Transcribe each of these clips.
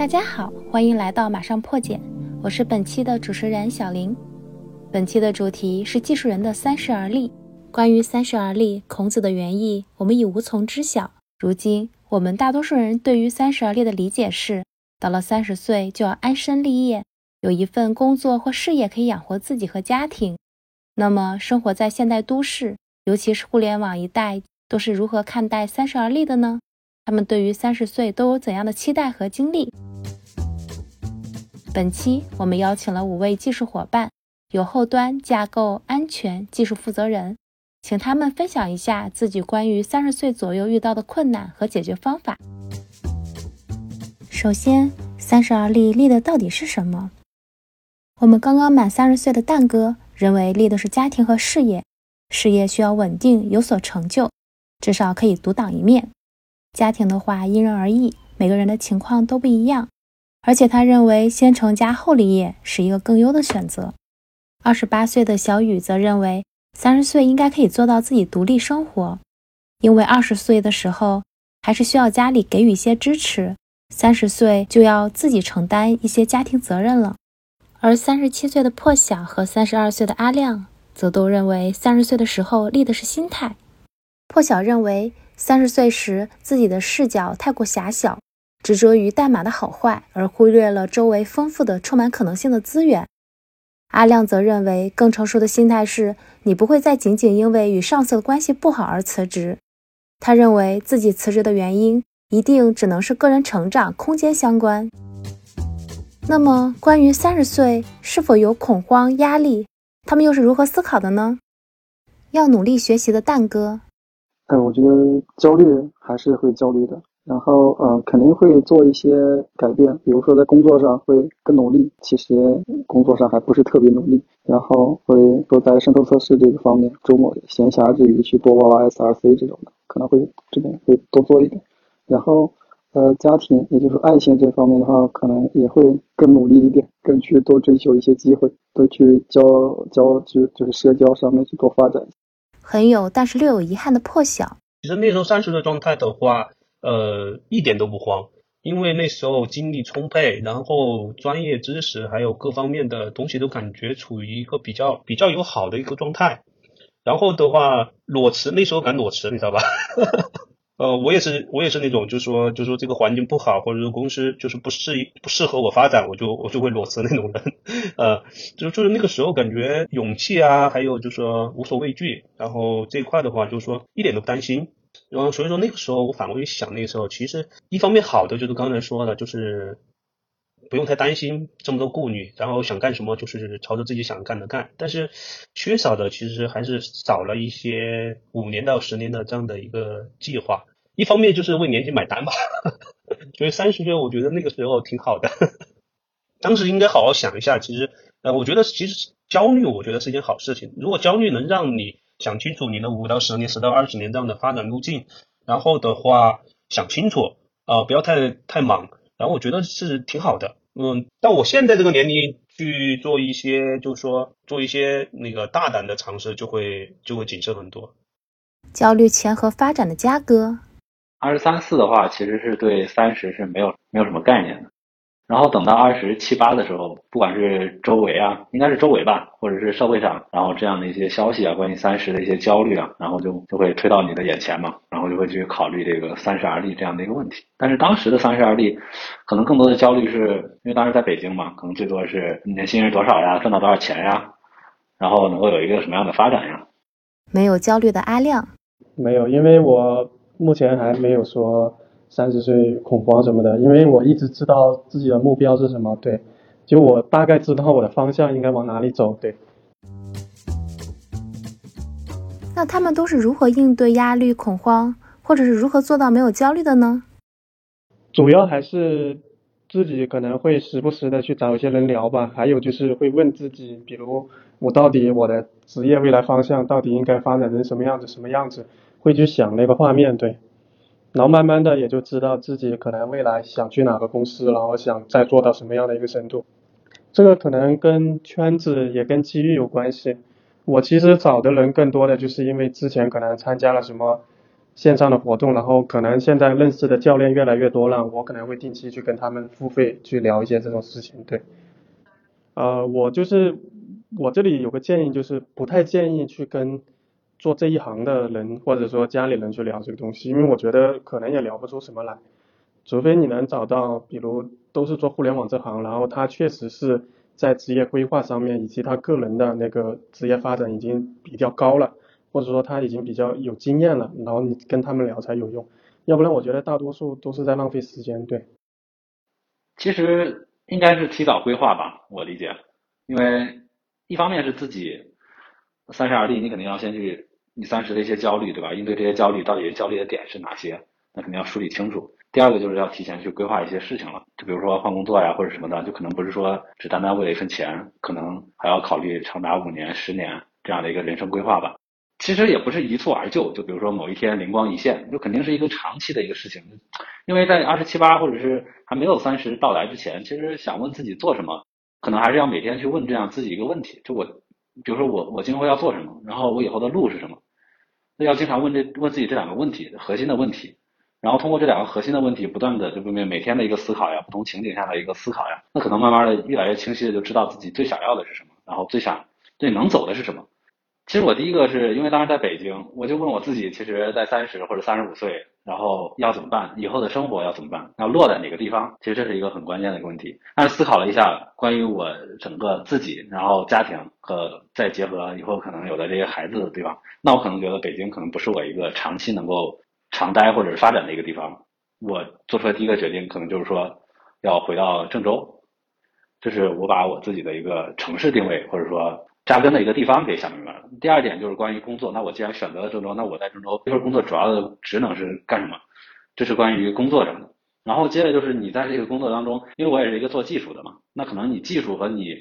大家好，欢迎来到马上破解，我是本期的主持人小林。本期的主题是技术人的三十而立。关于三十而立，孔子的原意我们已无从知晓。如今我们大多数人对于三十而立的理解是，到了三十岁就要安身立业，有一份工作或事业可以养活自己和家庭。那么，生活在现代都市，尤其是互联网一代，都是如何看待三十而立的呢？他们对于三十岁都有怎样的期待和经历？本期我们邀请了五位技术伙伴，有后端、架构、安全、技术负责人，请他们分享一下自己关于三十岁左右遇到的困难和解决方法。首先，三十而立立的到底是什么？我们刚刚满三十岁的蛋哥认为立的是家庭和事业，事业需要稳定有所成就，至少可以独当一面。家庭的话因人而异，每个人的情况都不一样。而且他认为先成家后立业是一个更优的选择。二十八岁的小雨则认为三十岁应该可以做到自己独立生活，因为二十岁的时候还是需要家里给予一些支持，三十岁就要自己承担一些家庭责任了。而三十七岁的破晓和三十二岁的阿亮则都认为三十岁的时候立的是心态。破晓认为。三十岁时，自己的视角太过狭小，执着于代码的好坏，而忽略了周围丰富的、充满可能性的资源。阿亮则认为，更成熟的心态是你不会再仅仅因为与上司的关系不好而辞职。他认为自己辞职的原因一定只能是个人成长空间相关。那么，关于三十岁是否有恐慌、压力，他们又是如何思考的呢？要努力学习的蛋哥。哎，我觉得焦虑还是会焦虑的，然后呃，肯定会做一些改变，比如说在工作上会更努力，其实工作上还不是特别努力，然后会说在渗透测试这个方面，周末闲暇之余去多挖挖 SRC 这种的，可能会这边会多做一点，然后呃，家庭也就是爱情这方面的话，可能也会更努力一点，更去多追求一些机会，多去交交就就是社交上面去多发展。很有，但是略有遗憾的破晓。其实那时候三十的状态的话，呃，一点都不慌，因为那时候精力充沛，然后专业知识还有各方面的东西都感觉处于一个比较比较友好的一个状态。然后的话，裸辞那时候敢裸辞，你知道吧？呃，我也是，我也是那种，就是说，就是说这个环境不好，或者说公司就是不适宜、不适合我发展，我就我就会裸辞那种人。呃，就就是那个时候感觉勇气啊，还有就是说无所畏惧，然后这一块的话，就是说一点都不担心。然后所以说那个时候我反过去想，那个时候其实一方面好的就是刚才说的，就是。不用太担心这么多顾虑，然后想干什么就是朝着自己想干的干。但是缺少的其实还是少了一些五年到十年的这样的一个计划。一方面就是为年纪买单吧，所以三十岁我觉得那个时候挺好的。当时应该好好想一下，其实呃，我觉得其实焦虑我觉得是一件好事情。如果焦虑能让你想清楚你的五到十年、十到二十年这样的发展路径，然后的话想清楚啊，不要太太忙，然后我觉得是挺好的。嗯，到我现在这个年龄去做一些，就是说做一些那个大胆的尝试，就会就会谨慎很多。焦虑钱和发展的嘉哥，二十三四的话，其实是对三十是没有没有什么概念的。然后等到二十七八的时候，不管是周围啊，应该是周围吧，或者是社会上，然后这样的一些消息啊，关于三十的一些焦虑啊，然后就就会推到你的眼前嘛，然后就会去考虑这个三十而立这样的一个问题。但是当时的三十而立，可能更多的焦虑是因为当时在北京嘛，可能最多是年薪是多少呀，赚到多少钱呀，然后能够有一个什么样的发展呀？没有焦虑的阿亮，没有，因为我目前还没有说。三十岁恐慌什么的，因为我一直知道自己的目标是什么，对，就我大概知道我的方向应该往哪里走，对。那他们都是如何应对压力、恐慌，或者是如何做到没有焦虑的呢？主要还是自己可能会时不时的去找一些人聊吧，还有就是会问自己，比如我到底我的职业未来方向到底应该发展成什么样子，什么样子，会去想那个画面，对。然后慢慢的也就知道自己可能未来想去哪个公司，然后想再做到什么样的一个深度。这个可能跟圈子也跟机遇有关系。我其实找的人更多的就是因为之前可能参加了什么线上的活动，然后可能现在认识的教练越来越多了，我可能会定期去跟他们付费去聊一些这种事情。对，呃，我就是我这里有个建议，就是不太建议去跟做这一行的人或者说家里人去聊这个东西，因为我觉得可能也聊不出什么来，除非你能找到，比如都是做互联网这行，然后他确实是在职业规划上面以及他个人的那个职业发展已经比较高了。或者说他已经比较有经验了，然后你跟他们聊才有用，要不然我觉得大多数都是在浪费时间。对，其实应该是提早规划吧，我理解，因为一方面是自己三十而立，你肯定要先去你三十的一些焦虑，对吧？应对这些焦虑，到底焦虑的点是哪些？那肯定要梳理清楚。第二个就是要提前去规划一些事情了，就比如说换工作呀，或者什么的，就可能不是说只单单为了一份钱，可能还要考虑长达五年、十年这样的一个人生规划吧。其实也不是一蹴而就，就比如说某一天灵光一现，就肯定是一个长期的一个事情。因为在二十七八或者是还没有三十到来之前，其实想问自己做什么，可能还是要每天去问这样自己一个问题：就我，比如说我我今后要做什么，然后我以后的路是什么？要经常问这问自己这两个问题，核心的问题，然后通过这两个核心的问题，不断的就每每天的一个思考呀，不同情景下的一个思考呀，那可能慢慢的越来越清晰的就知道自己最想要的是什么，然后最想最能走的是什么。其实我第一个是因为当时在北京，我就问我自己，其实，在三十或者三十五岁，然后要怎么办？以后的生活要怎么办？要落在哪个地方？其实这是一个很关键的一个问题。但是思考了一下，关于我整个自己，然后家庭和再结合以后可能有的这些孩子的地方，那我可能觉得北京可能不是我一个长期能够长待或者是发展的一个地方。我做出来第一个决定，可能就是说要回到郑州，这是我把我自己的一个城市定位，或者说。扎根的一个地方给想明白了。第二点就是关于工作，那我既然选择了郑州，那我在郑州这份工作主要的职能是干什么？这是关于工作上的。然后接着就是你在这个工作当中，因为我也是一个做技术的嘛，那可能你技术和你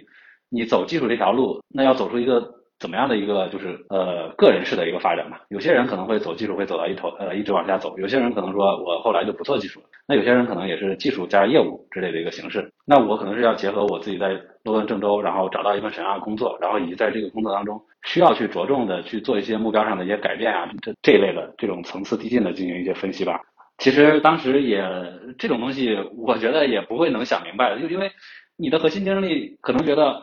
你走技术这条路，那要走出一个。怎么样的一个就是呃个人式的一个发展吧？有些人可能会走技术，会走到一头呃一直往下走；有些人可能说我后来就不做技术了。那有些人可能也是技术加业务之类的一个形式。那我可能是要结合我自己在落在郑州，然后找到一份什么样的工作，然后以及在这个工作当中需要去着重的去做一些目标上的一些改变啊，这这一类的这种层次递进的进行一些分析吧。其实当时也这种东西，我觉得也不会能想明白的，就因为你的核心竞争力可能觉得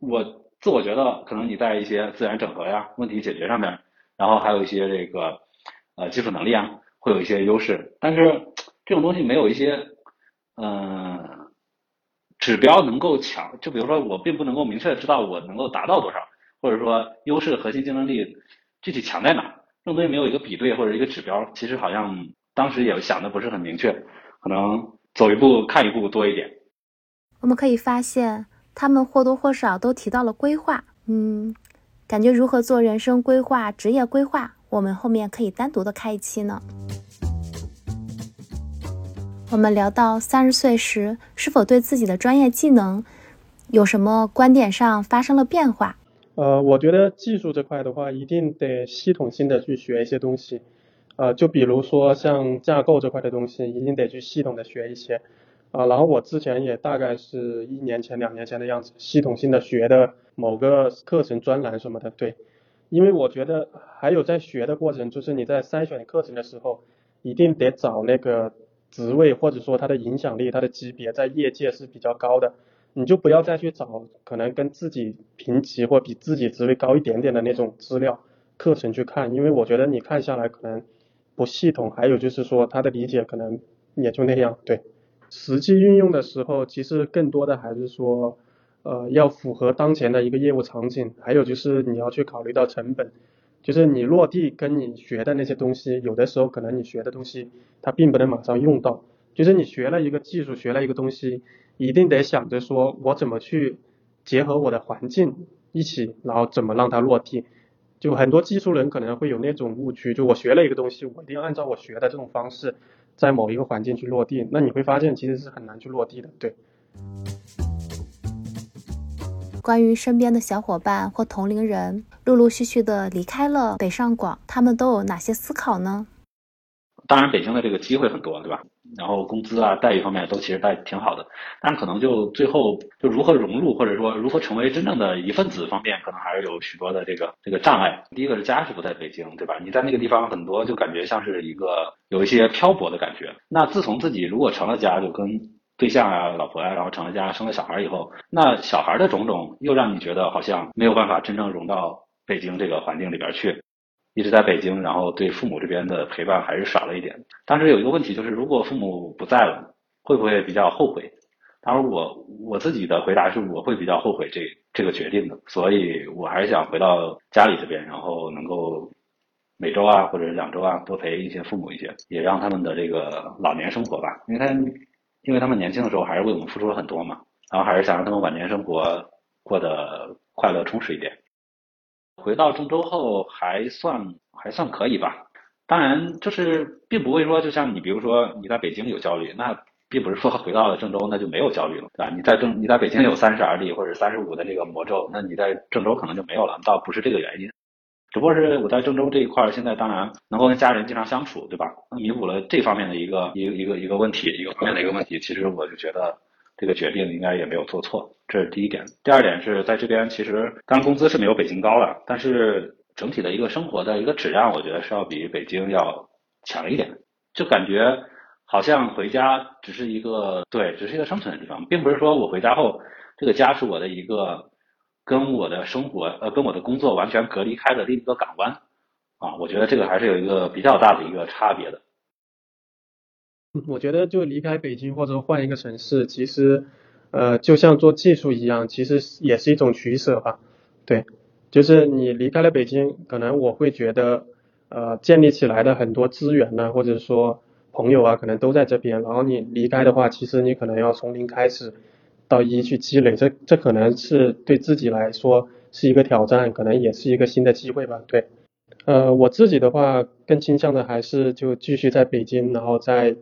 我。自我觉得可能你在一些资源整合呀、问题解决上面，然后还有一些这个呃技术能力啊，会有一些优势。但是这种东西没有一些嗯指标能够强，就比如说我并不能够明确的知道我能够达到多少，或者说优势核心竞争力具体强在哪，这种东西没有一个比对或者一个指标，其实好像当时也想的不是很明确，可能走一步看一步多一点。我们可以发现。他们或多或少都提到了规划，嗯，感觉如何做人生规划、职业规划，我们后面可以单独的开一期呢。我们聊到三十岁时是否对自己的专业技能有什么观点上发生了变化？呃，我觉得技术这块的话，一定得系统性的去学一些东西，呃，就比如说像架构这块的东西，一定得去系统的学一些。啊，然后我之前也大概是一年前、两年前的样子，系统性的学的某个课程专栏什么的，对，因为我觉得还有在学的过程，就是你在筛选课程的时候，一定得找那个职位或者说它的影响力、它的级别在业界是比较高的，你就不要再去找可能跟自己平级或比自己职位高一点点的那种资料课程去看，因为我觉得你看下来可能不系统，还有就是说他的理解可能也就那样，对。实际运用的时候，其实更多的还是说，呃，要符合当前的一个业务场景，还有就是你要去考虑到成本，就是你落地跟你学的那些东西，有的时候可能你学的东西它并不能马上用到，就是你学了一个技术，学了一个东西，一定得想着说我怎么去结合我的环境一起，然后怎么让它落地。就很多技术人可能会有那种误区，就我学了一个东西，我一定要按照我学的这种方式。在某一个环境去落地，那你会发现其实是很难去落地的。对。关于身边的小伙伴或同龄人陆陆续续的离开了北上广，他们都有哪些思考呢？当然，北京的这个机会很多，对吧？然后工资啊、待遇方面都其实待挺好的，但可能就最后就如何融入或者说如何成为真正的一份子方面，可能还是有许多的这个这个障碍。第一个是家是不在北京，对吧？你在那个地方很多就感觉像是一个有一些漂泊的感觉。那自从自己如果成了家，就跟对象啊、老婆呀，然后成了家，生了小孩以后，那小孩的种种又让你觉得好像没有办法真正融到北京这个环境里边去。一直在北京，然后对父母这边的陪伴还是少了一点。当时有一个问题就是，如果父母不在了，会不会比较后悔？当然，我我自己的回答是，我会比较后悔这这个决定的。所以我还是想回到家里这边，然后能够每周啊，或者两周啊，多陪一些父母一些，也让他们的这个老年生活吧，因为他因为他们年轻的时候还是为我们付出了很多嘛，然后还是想让他们晚年生活过得快乐充实一点。回到郑州后还算还算可以吧，当然就是并不会说就像你比如说你在北京有焦虑，那并不是说回到了郑州那就没有焦虑了，对吧？你在郑你在北京有三十而立或者三十五的这个魔咒，那你在郑州可能就没有了，倒不是这个原因，只不过是我在郑州这一块儿现在当然能够跟家人经常相处，对吧？弥补了这方面的一个一个一个一个问题，一个方面的一个问题，其实我就觉得。这个决定应该也没有做错，这是第一点。第二点是在这边，其实当然工资是没有北京高了，但是整体的一个生活的一个质量，我觉得是要比北京要强一点。就感觉好像回家只是一个对，只是一个生存的地方，并不是说我回家后这个家是我的一个跟我的生活呃跟我的工作完全隔离开的另一个港湾啊。我觉得这个还是有一个比较大的一个差别的。我觉得就离开北京或者换一个城市，其实，呃，就像做技术一样，其实也是一种取舍吧。对，就是你离开了北京，可能我会觉得，呃，建立起来的很多资源呢，或者说朋友啊，可能都在这边。然后你离开的话，其实你可能要从零开始到一去积累，这这可能是对自己来说是一个挑战，可能也是一个新的机会吧。对，呃，我自己的话更倾向的还是就继续在北京，然后再。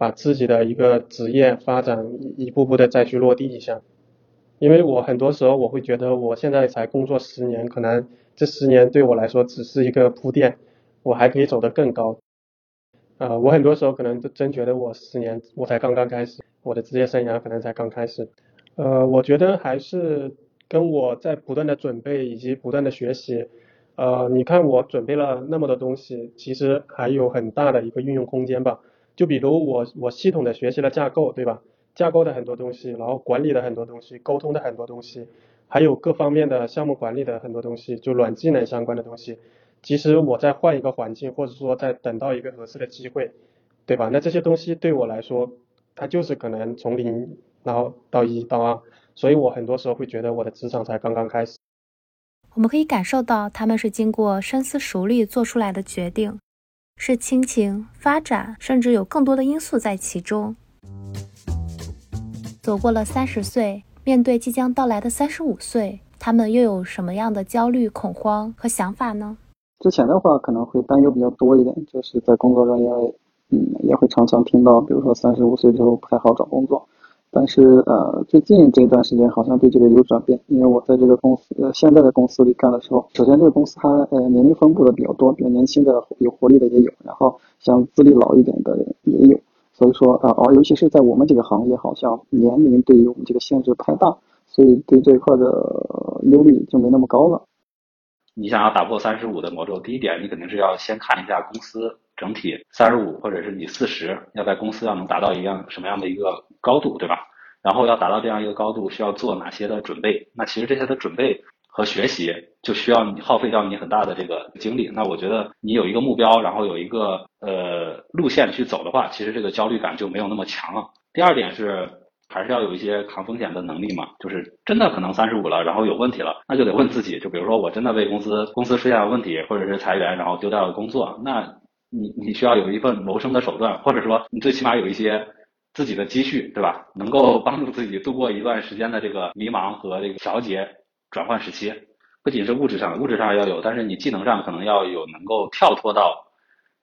把自己的一个职业发展一步步的再去落地一下，因为我很多时候我会觉得我现在才工作十年，可能这十年对我来说只是一个铺垫，我还可以走得更高。呃，我很多时候可能真觉得我十年我才刚刚开始，我的职业生涯可能才刚开始。呃，我觉得还是跟我在不断的准备以及不断的学习。呃，你看我准备了那么多东西，其实还有很大的一个运用空间吧。就比如我我系统的学习了架构，对吧？架构的很多东西，然后管理的很多东西，沟通的很多东西，还有各方面的项目管理的很多东西，就软技能相关的东西。其实我在换一个环境，或者说在等到一个合适的机会，对吧？那这些东西对我来说，它就是可能从零然后到一到二，所以我很多时候会觉得我的职场才刚刚开始。我们可以感受到他们是经过深思熟虑做出来的决定。是亲情、发展，甚至有更多的因素在其中。走过了三十岁，面对即将到来的三十五岁，他们又有什么样的焦虑、恐慌和想法呢？之前的话可能会担忧比较多一点，就是在工作中也嗯也会常常听到，比如说三十五岁之后不太好找工作。但是呃，最近这段时间好像对这个有转变，因为我在这个公司呃现在的公司里干的时候，首先这个公司它呃年龄分布的比较多，比较年轻的有活力的也有，然后像资历老一点的也有，所以说啊哦，尤其是在我们这个行业，好像年龄对于我们这个限制不太大，所以对这一块的忧虑就没那么高了。你想要打破三十五的魔咒，第一点你肯定是要先看一下公司整体三十五或者是你四十，要在公司要能达到一样什么样的一个高度，对吧？然后要达到这样一个高度，需要做哪些的准备？那其实这些的准备和学习就需要你耗费掉你很大的这个精力。那我觉得你有一个目标，然后有一个呃路线去走的话，其实这个焦虑感就没有那么强了。第二点是。还是要有一些抗风险的能力嘛，就是真的可能三十五了，然后有问题了，那就得问自己，就比如说我真的为公司公司出现了问题，或者是裁员，然后丢掉了工作，那你你需要有一份谋生的手段，或者说你最起码有一些自己的积蓄，对吧？能够帮助自己度过一段时间的这个迷茫和这个调节转换时期。不仅是物质上，物质上要有，但是你技能上可能要有能够跳脱到，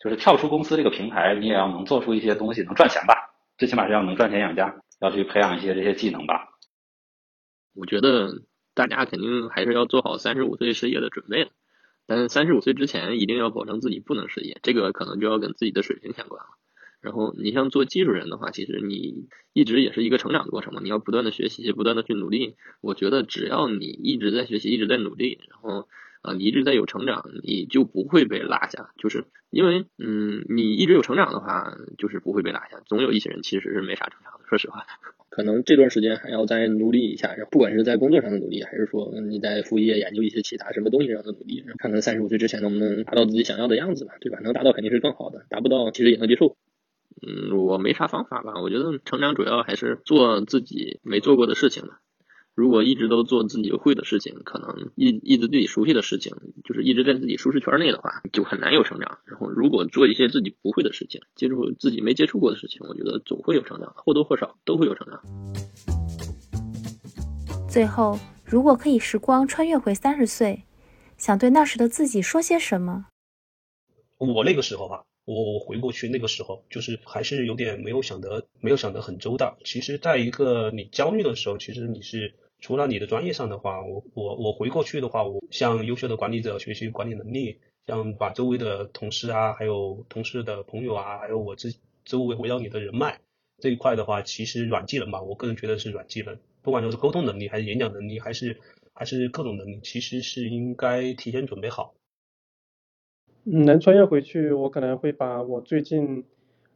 就是跳出公司这个平台，你也要能做出一些东西能赚钱吧，最起码是要能赚钱养家。要去培养一些这些技能吧。我觉得大家肯定还是要做好三十五岁失业的准备但是三十五岁之前一定要保证自己不能失业，这个可能就要跟自己的水平相关了。然后你像做技术人的话，其实你一直也是一个成长的过程嘛，你要不断的学习，不断的去努力。我觉得只要你一直在学习，一直在努力，然后啊，你一直在有成长，你就不会被落下。就是因为嗯，你一直有成长的话，就是不会被落下。总有一些人其实是没啥成长的，说实话。可能这段时间还要再努力一下，不管是在工作上的努力，还是说你在副业研究一些其他什么东西上的努力，看看三十五岁之前能不能达到自己想要的样子吧，对吧？能达到肯定是更好的，达不到其实也能接受。嗯，我没啥方法吧，我觉得成长主要还是做自己没做过的事情嘛。如果一直都做自己会的事情，可能一一直自己熟悉的事情，就是一直在自己舒适圈内的话，就很难有成长。然后如果做一些自己不会的事情，接触自己没接触过的事情，我觉得总会有成长，或多或少都会有成长。最后，如果可以时光穿越回三十岁，想对那时的自己说些什么？我那个时候哈，我我回过去那个时候，就是还是有点没有想得没有想得很周到。其实，在一个你焦虑的时候，其实你是。除了你的专业上的话，我我我回过去的话，我向优秀的管理者学习管理能力，像把周围的同事啊，还有同事的朋友啊，还有我这周围围绕你的人脉这一块的话，其实软技能吧，我个人觉得是软技能，不管说是沟通能力，还是演讲能力，还是还是各种能力，其实是应该提前准备好。能穿越回去，我可能会把我最近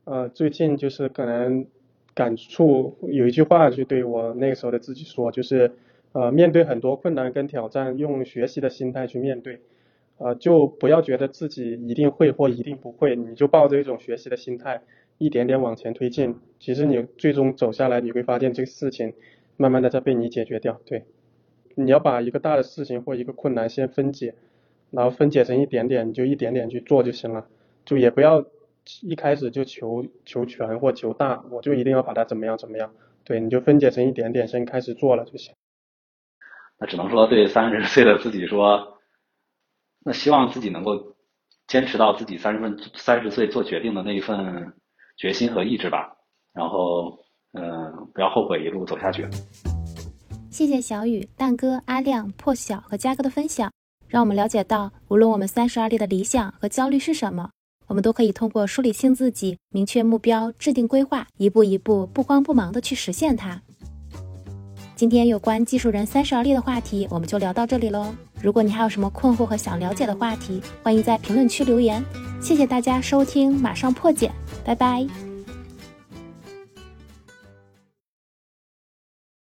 呃最近就是可能。感触有一句话就对我那个时候的自己说，就是呃面对很多困难跟挑战，用学习的心态去面对，呃就不要觉得自己一定会或一定不会，你就抱着一种学习的心态，一点点往前推进。其实你最终走下来，你会发现这个事情慢慢的在被你解决掉。对，你要把一个大的事情或一个困难先分解，然后分解成一点点，你就一点点去做就行了，就也不要。一开始就求求全或求大，我就一定要把它怎么样怎么样？对，你就分解成一点点，先开始做了就行。那只能说对三十岁的自己说，那希望自己能够坚持到自己三十分三十岁做决定的那一份决心和意志吧。然后，嗯，不要后悔一路走下去。谢谢小雨、蛋哥、阿亮、破晓和嘉哥的分享，让我们了解到，无论我们三十而立的理想和焦虑是什么。我们都可以通过梳理清自己、明确目标、制定规划，一步一步不慌不忙的去实现它。今天有关技术人三十而立的话题，我们就聊到这里喽。如果你还有什么困惑和想了解的话题，欢迎在评论区留言。谢谢大家收听，马上破解，拜拜。